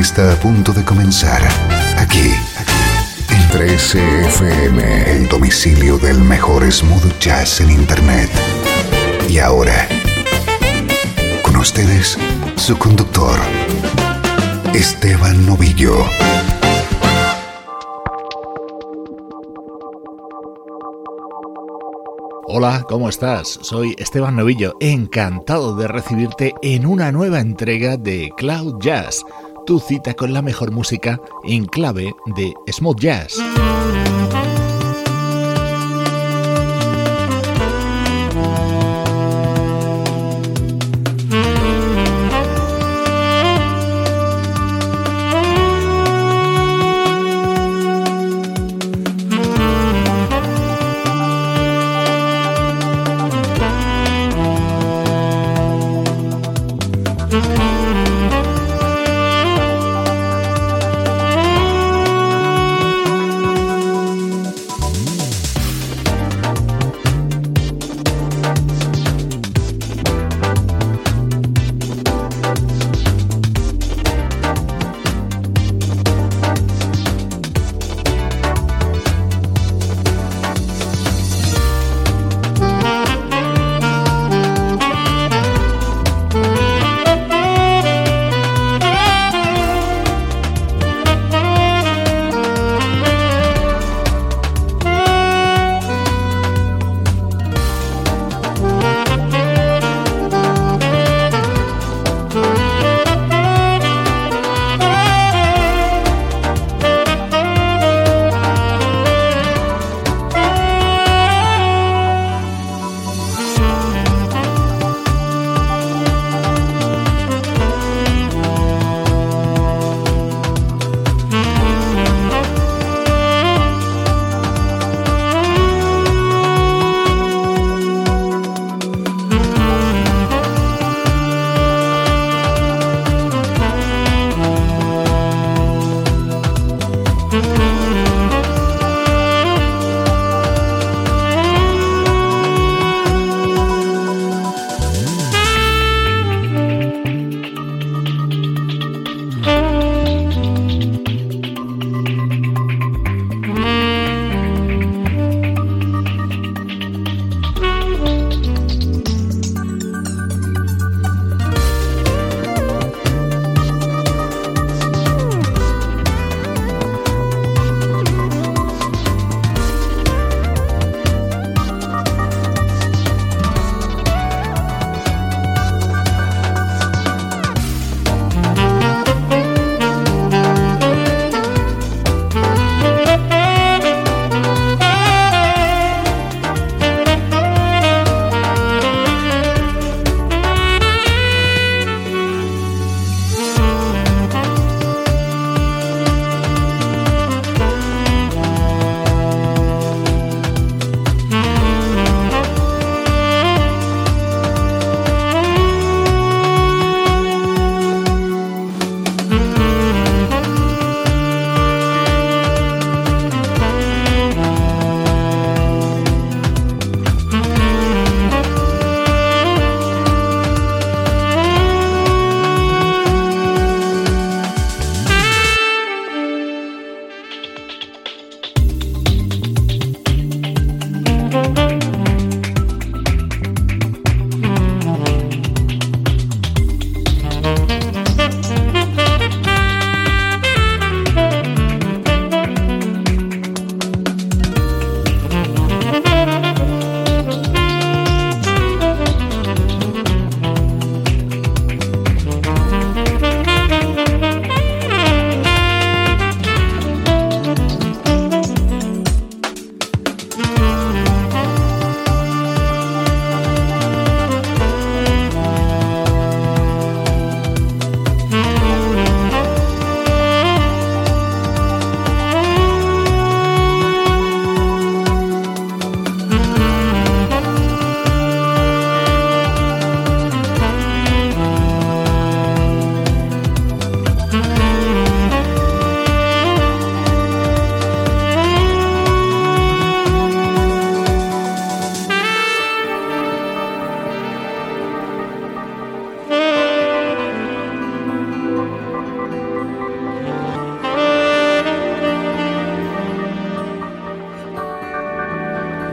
Está a punto de comenzar aquí en 13FM, el domicilio del mejor smooth jazz en Internet. Y ahora, con ustedes, su conductor, Esteban Novillo. Hola, ¿cómo estás? Soy Esteban Novillo, encantado de recibirte en una nueva entrega de Cloud Jazz, tu cita con la mejor música en clave de smooth jazz.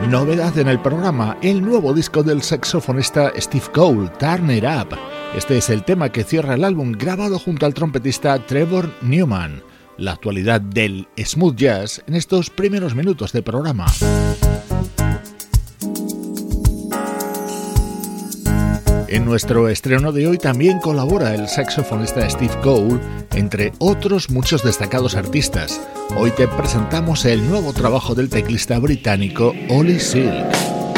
Novedad en el programa, el nuevo disco del saxofonista Steve Cole, Turn It Up. Este es el tema que cierra el álbum grabado junto al trompetista Trevor Newman. La actualidad del smooth jazz en estos primeros minutos de programa. En nuestro estreno de hoy también colabora el saxofonista Steve Cole, entre otros muchos destacados artistas. Hoy te presentamos el nuevo trabajo del teclista británico Ollie Silk.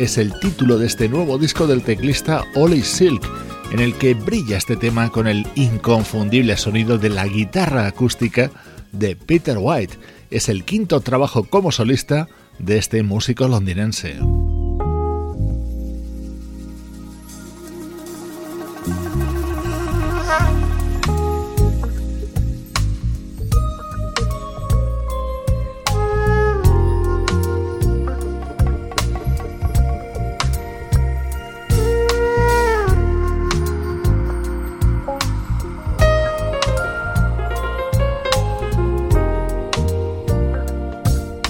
Es el título de este nuevo disco del teclista Ollie Silk, en el que brilla este tema con el inconfundible sonido de la guitarra acústica de Peter White. Es el quinto trabajo como solista de este músico londinense.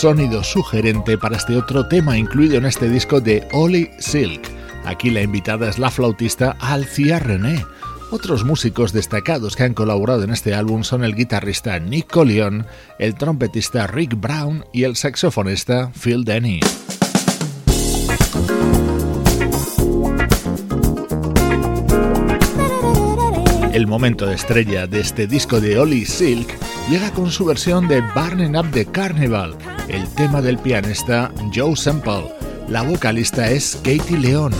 Sonido sugerente para este otro tema incluido en este disco de Ollie Silk, Aquí la invitada es la flautista Alcia René. Otros músicos destacados que han colaborado en este álbum son el guitarrista Nick Collion, el trompetista Rick Brown y el saxofonista Phil Denny. El momento de estrella de este disco de Ollie Silk llega con su versión de Burning Up the Carnival, el tema del pianista Joe Semple. La vocalista es Katie Leon.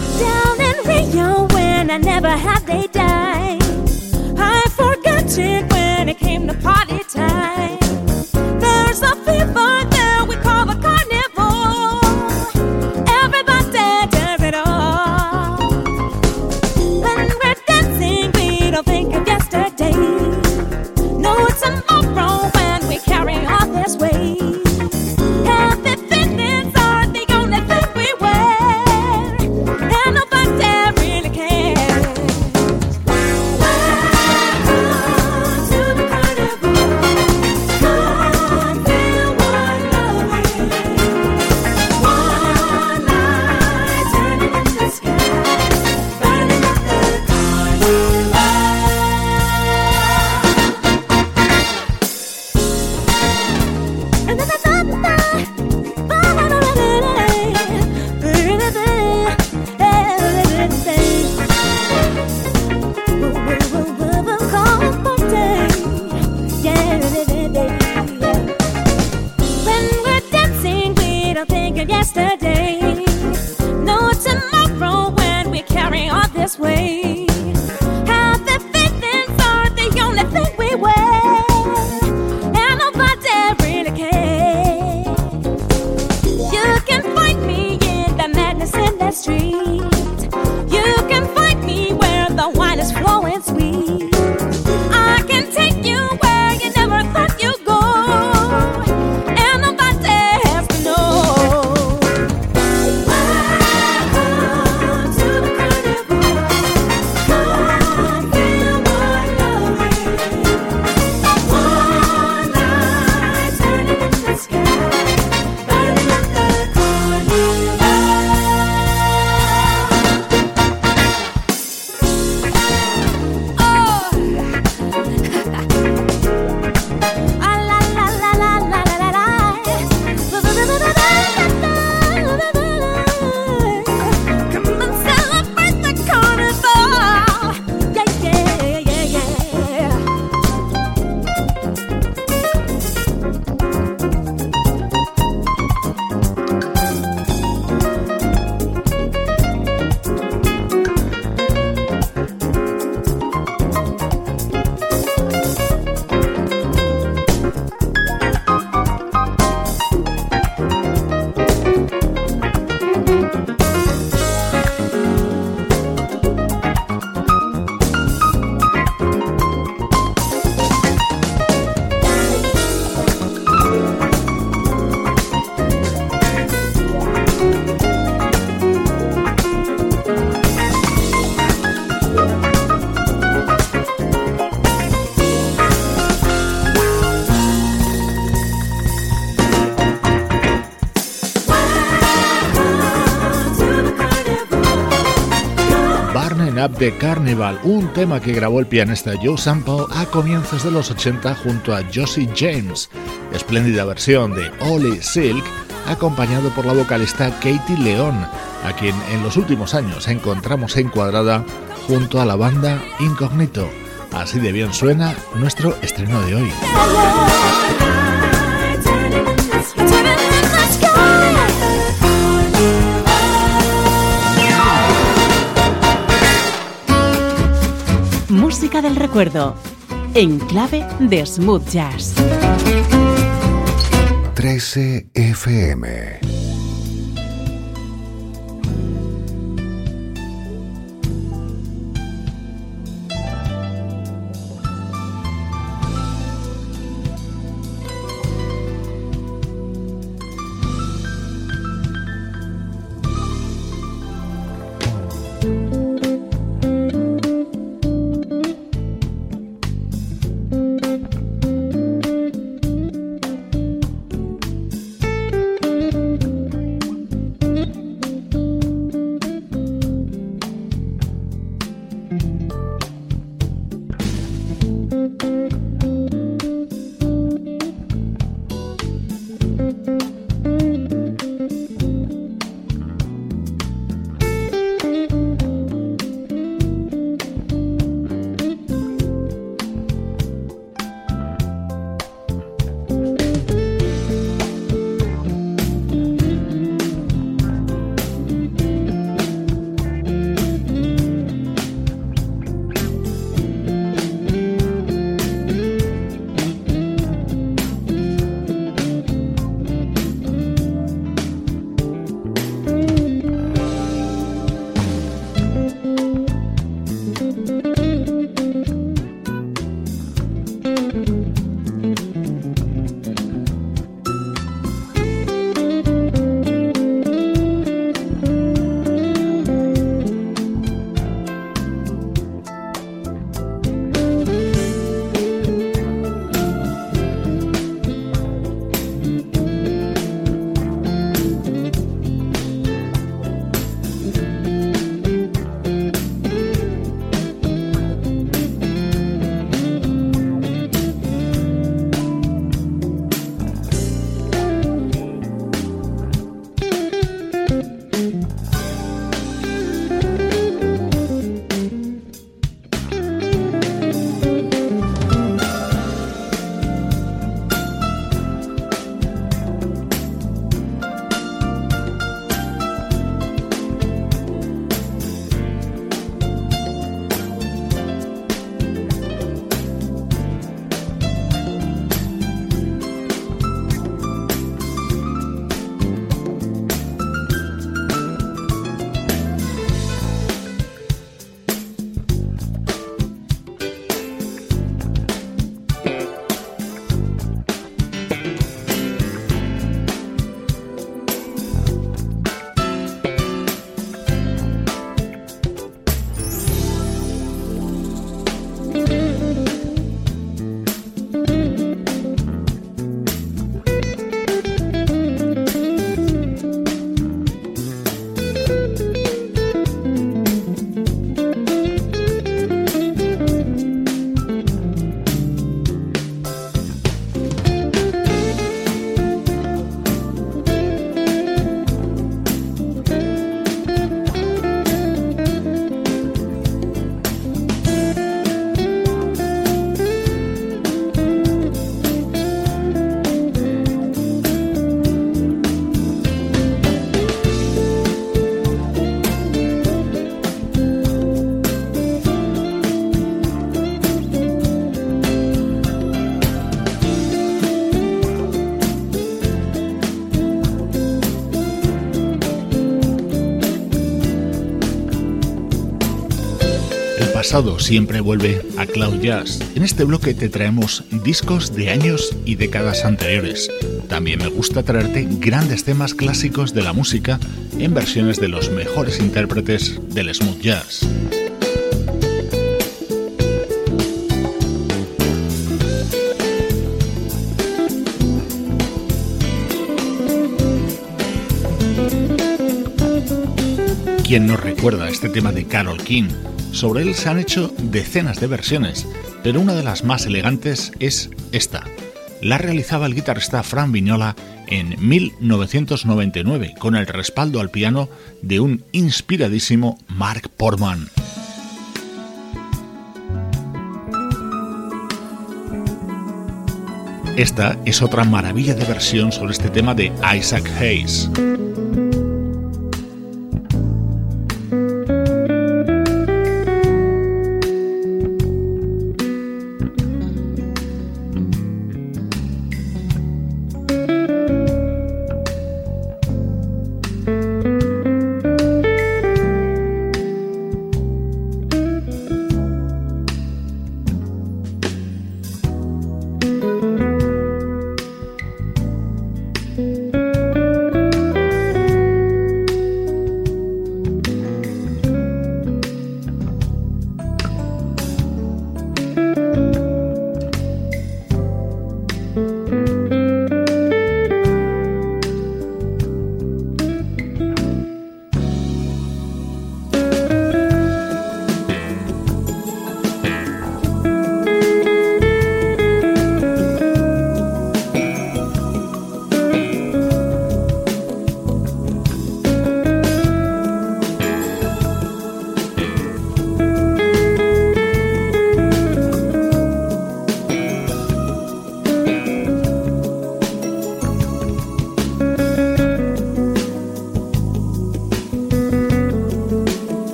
The Carnival, un tema que grabó el pianista Joe Sample a comienzos de los 80 junto a Josie James. Espléndida versión de Ollie Silk, acompañado por la vocalista Katie León, a quien en los últimos años encontramos encuadrada junto a la banda Incognito. Así de bien suena nuestro estreno de hoy. En clave de smooth jazz. 13 FM siempre vuelve a Cloud Jazz. En este bloque te traemos discos de años y décadas anteriores. También me gusta traerte grandes temas clásicos de la música en versiones de los mejores intérpretes del smooth jazz. ¿Quién no recuerda este tema de Carol King? Sobre él se han hecho decenas de versiones, pero una de las más elegantes es esta. La realizaba el guitarrista Fran Vignola en 1999 con el respaldo al piano de un inspiradísimo Mark Portman. Esta es otra maravilla de versión sobre este tema de Isaac Hayes.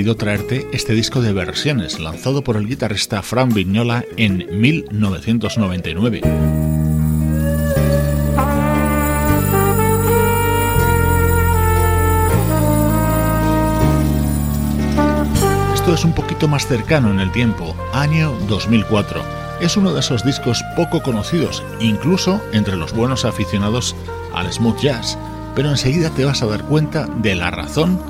querido traerte este disco de versiones lanzado por el guitarrista Fran Vignola en 1999. Esto es un poquito más cercano en el tiempo, año 2004. Es uno de esos discos poco conocidos, incluso entre los buenos aficionados al smooth jazz, pero enseguida te vas a dar cuenta de la razón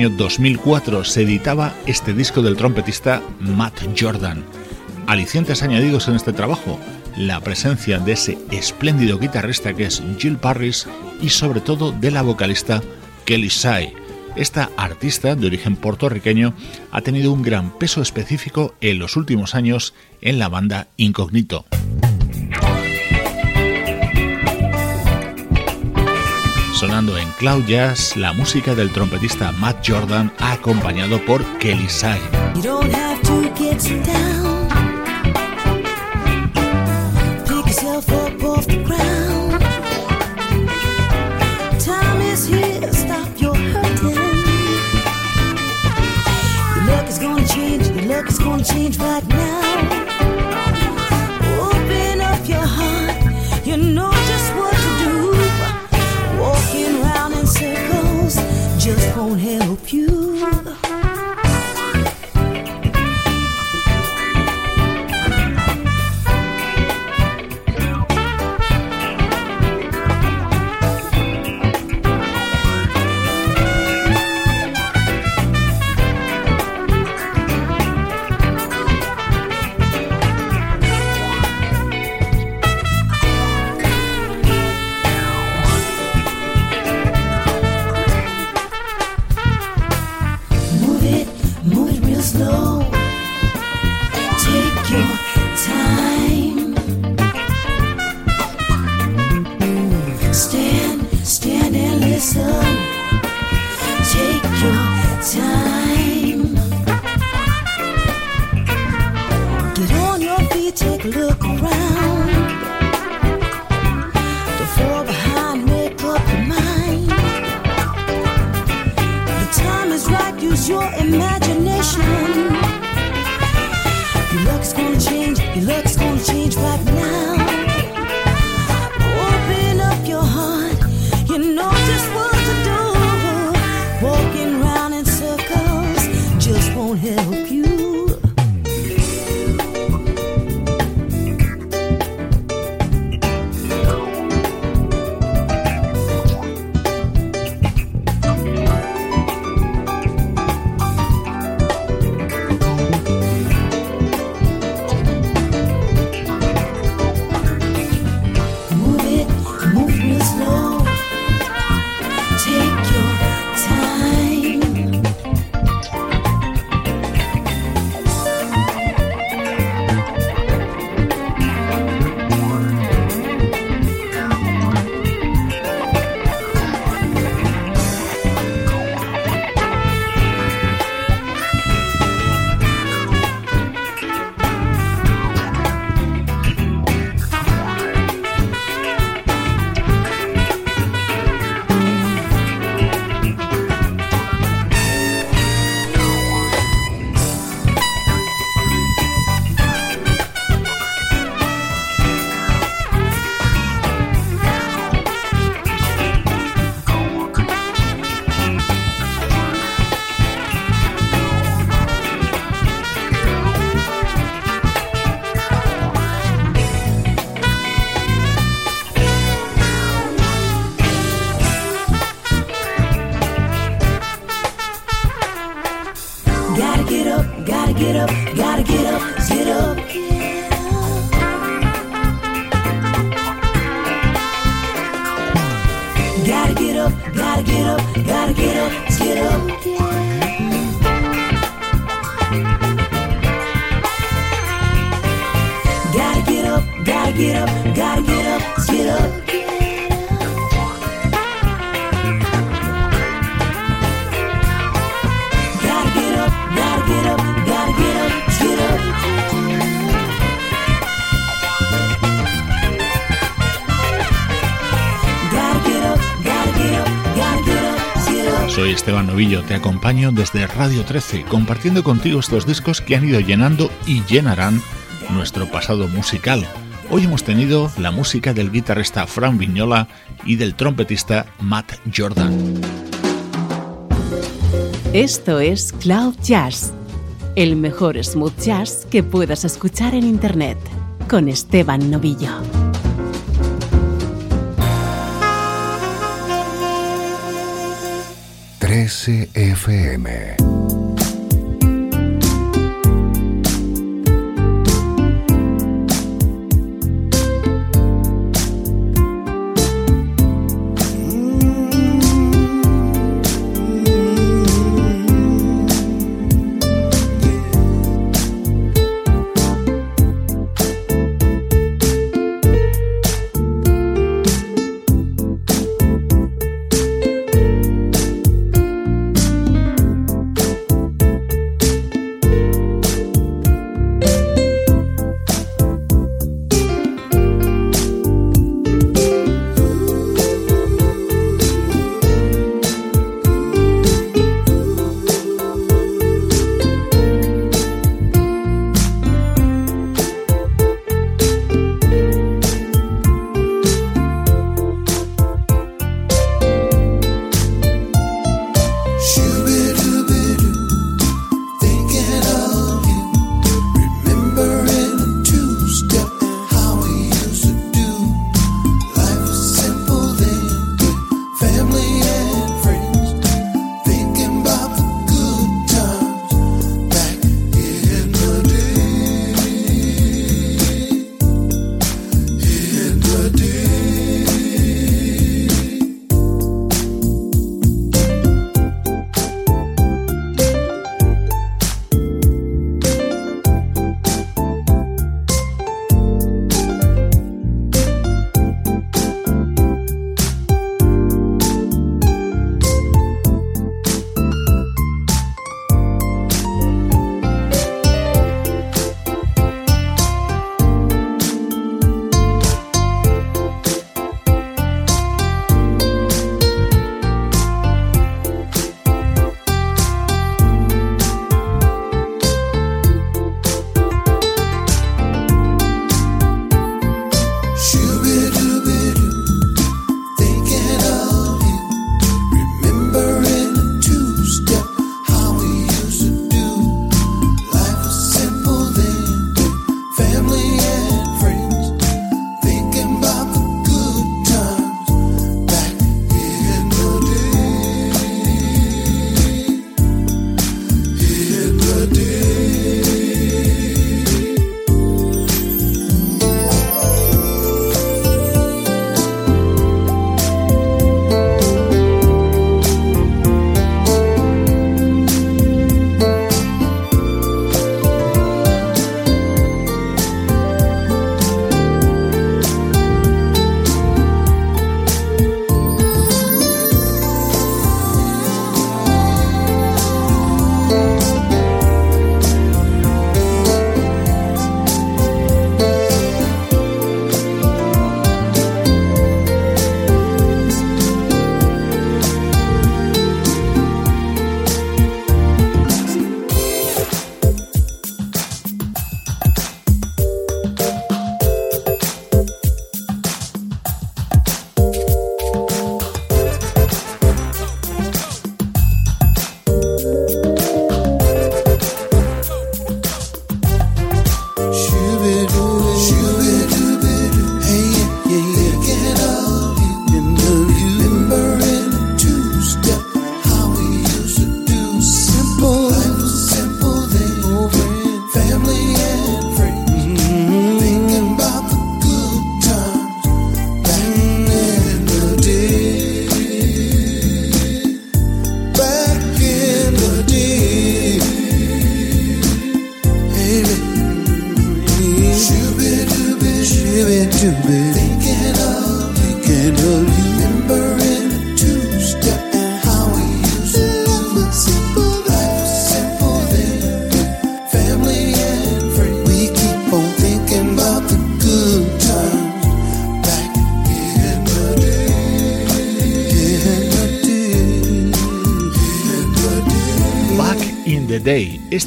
año 2004 se editaba este disco del trompetista Matt Jordan. Alicientes añadidos en este trabajo, la presencia de ese espléndido guitarrista que es Jill Parris y sobre todo de la vocalista Kelly Sai. Esta artista de origen puertorriqueño ha tenido un gran peso específico en los últimos años en la banda Incognito. Sonando en Cloud Jazz la música del trompetista Matt Jordan acompañado por Kelly Sai. You. You. Esteban Novillo, te acompaño desde Radio 13, compartiendo contigo estos discos que han ido llenando y llenarán nuestro pasado musical. Hoy hemos tenido la música del guitarrista Fran Vignola y del trompetista Matt Jordan. Esto es Cloud Jazz, el mejor smooth jazz que puedas escuchar en Internet, con Esteban Novillo. 13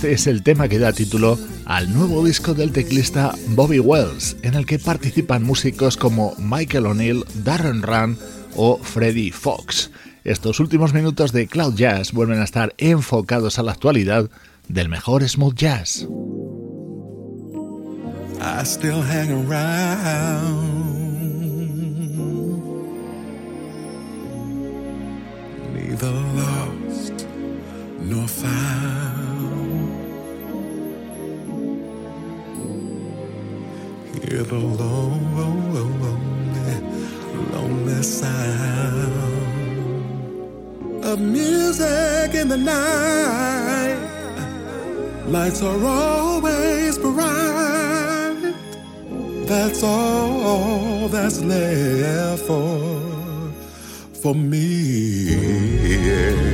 Este es el tema que da título al nuevo disco del teclista Bobby Wells, en el que participan músicos como Michael O'Neill, Darren Run o Freddie Fox. Estos últimos minutos de Cloud Jazz vuelven a estar enfocados a la actualidad del mejor smooth jazz. Hear the lonely, lonely sound of music in the night. Lights are always bright. That's all that's left for for me. I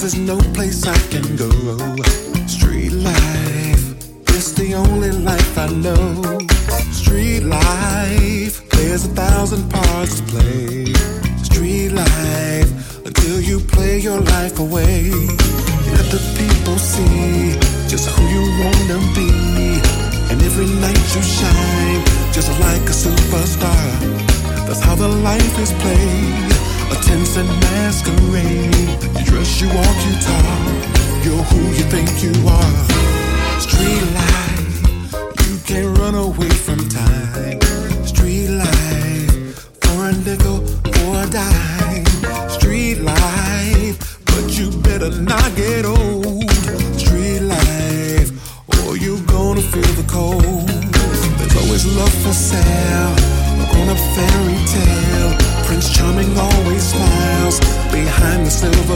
there's no place I can go. Street life is the only life I know. Street life, there's a thousand parts to play. Street life, until you play your life away. Let the people see just who you wanna be. And every night you shine, just like a superstar. That's how the life is played. A tense and masquerade. You dress, you walk, you talk. You're who you think you are. Street life, you can't run away from time. Street life, for a nickel, for a dime. Street life, but you better not get old.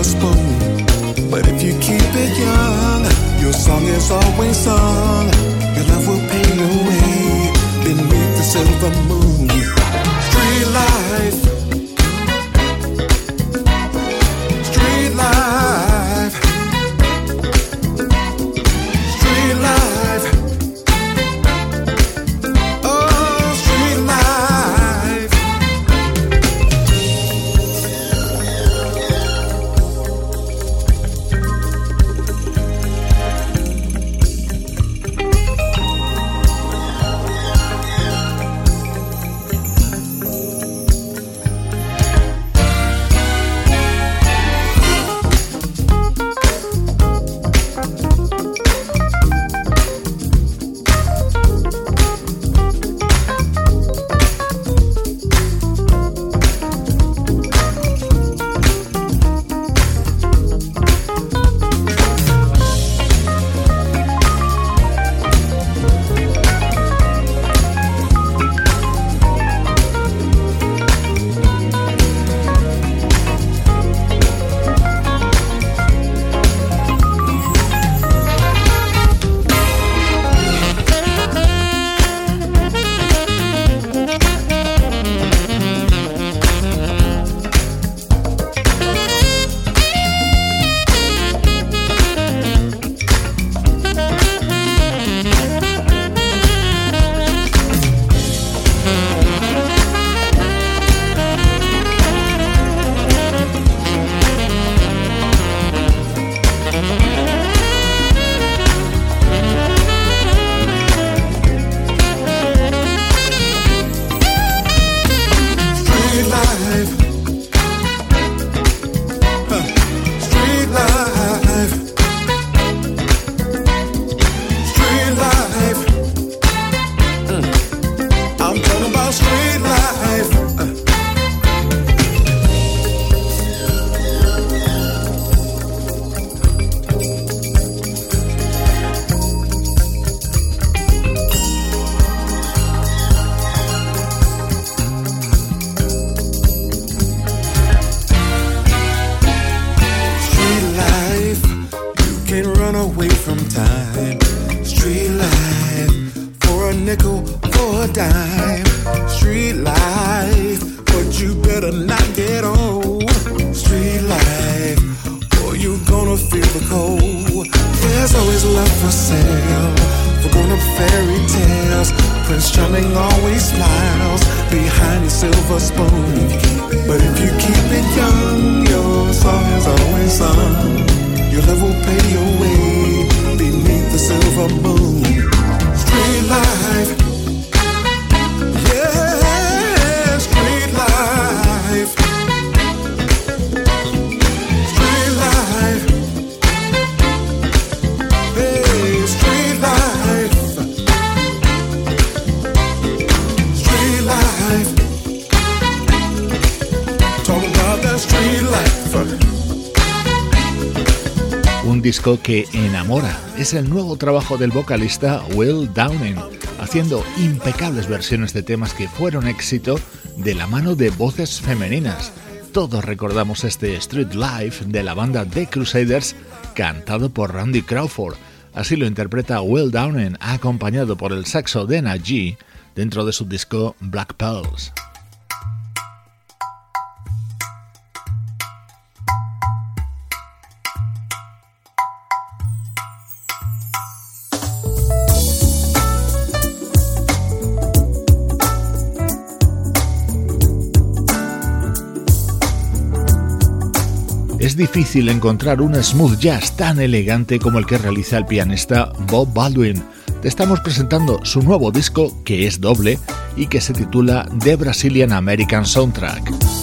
Spoon. But if you keep it young, your song is always sung. Your love will pay your way beneath the silver moon. Que enamora. Es el nuevo trabajo del vocalista Will Downing, haciendo impecables versiones de temas que fueron éxito de la mano de voces femeninas. Todos recordamos este Street Life de la banda The Crusaders, cantado por Randy Crawford. Así lo interpreta Will Downing, acompañado por el saxo de Najee, dentro de su disco Black Pearls. Es difícil encontrar un smooth jazz tan elegante como el que realiza el pianista Bob Baldwin. Te estamos presentando su nuevo disco, que es doble y que se titula The Brazilian American Soundtrack.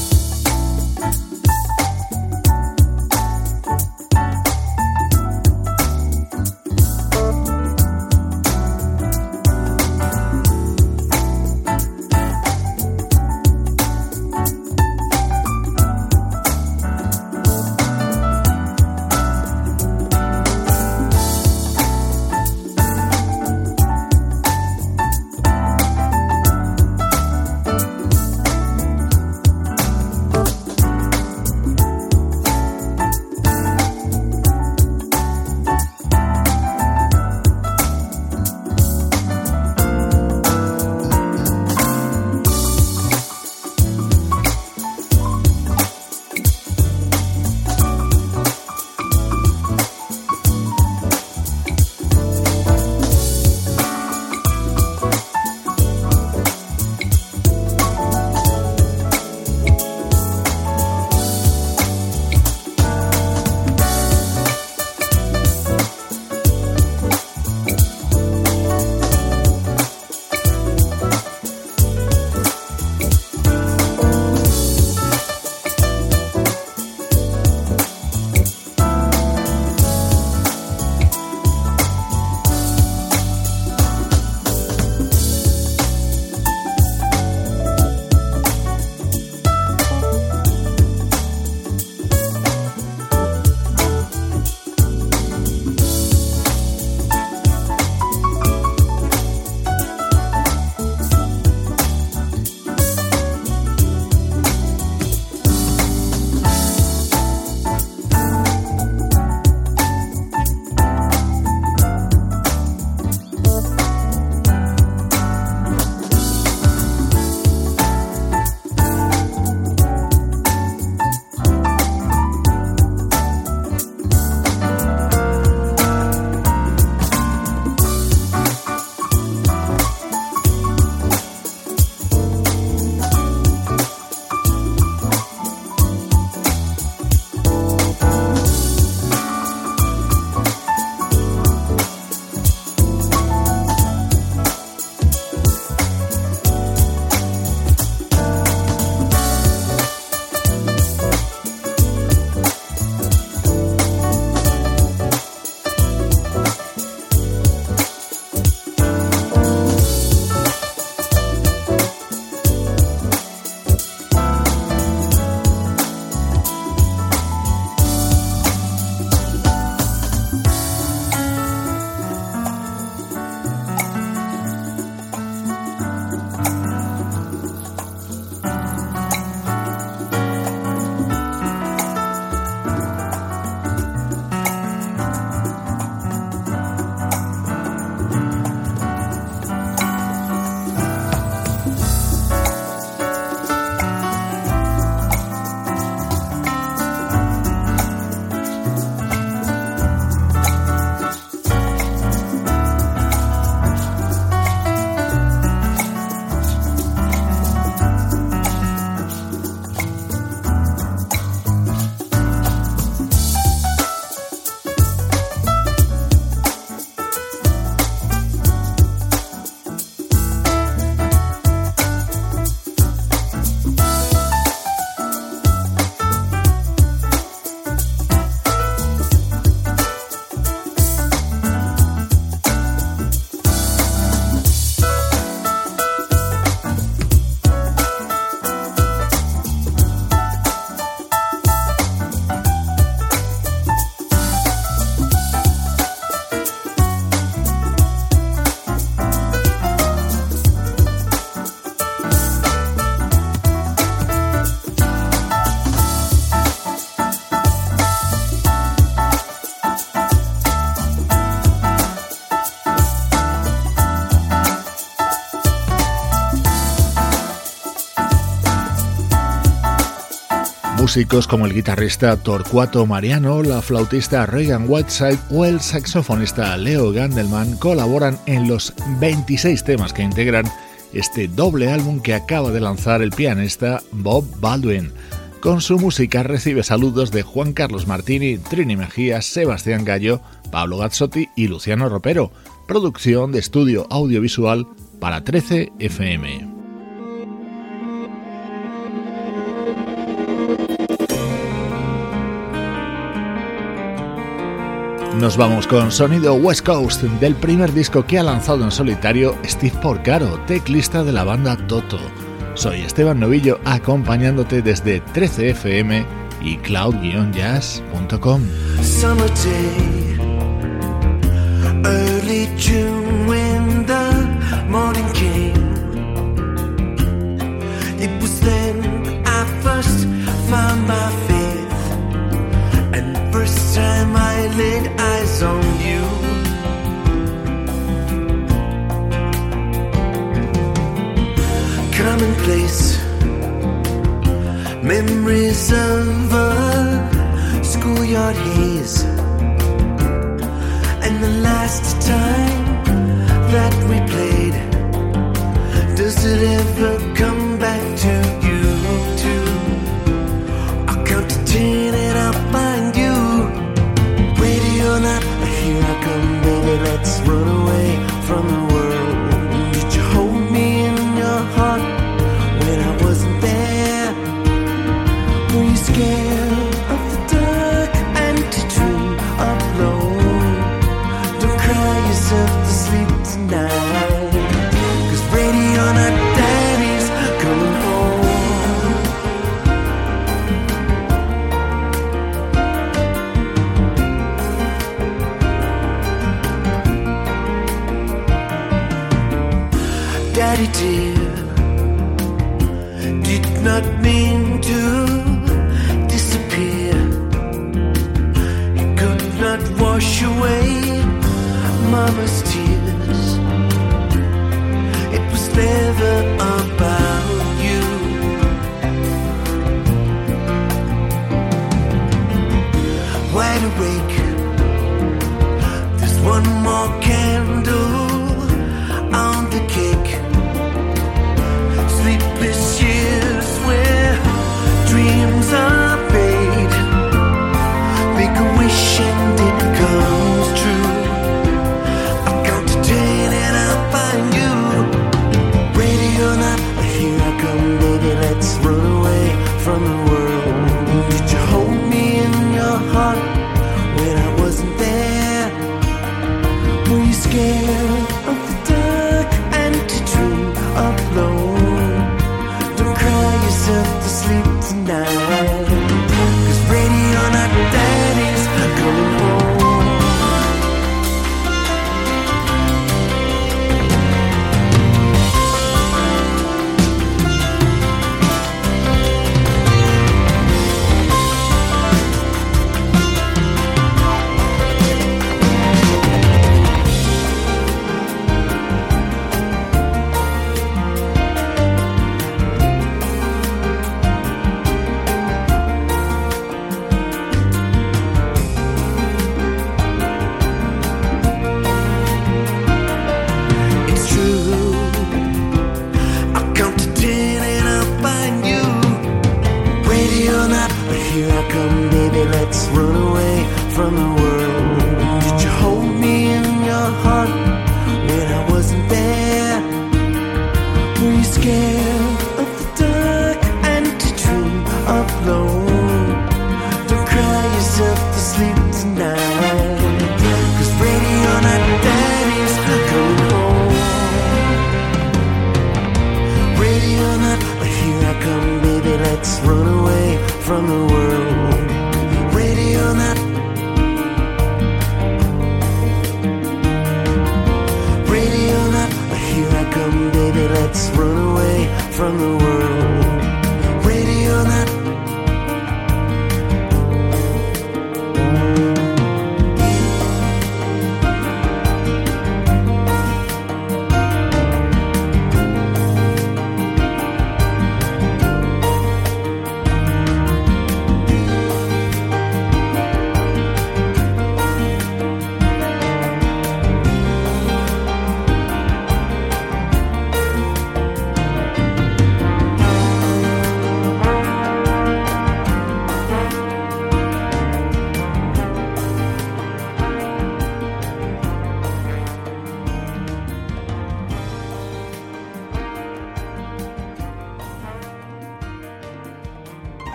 Músicos como el guitarrista Torcuato Mariano, la flautista Reagan Whiteside o el saxofonista Leo Gandelman colaboran en los 26 temas que integran este doble álbum que acaba de lanzar el pianista Bob Baldwin. Con su música recibe saludos de Juan Carlos Martini, Trini Mejía, Sebastián Gallo, Pablo Gazzotti y Luciano Ropero. Producción de estudio audiovisual para 13 FM. Nos vamos con sonido West Coast del primer disco que ha lanzado en solitario Steve Porcaro, teclista de la banda Toto. Soy Esteban Novillo acompañándote desde 13fm y cloud-jazz.com. time I laid eyes on you. Commonplace memories of a schoolyard haze, and the last time that we played. Does it ever come back to let's run away from the one more candle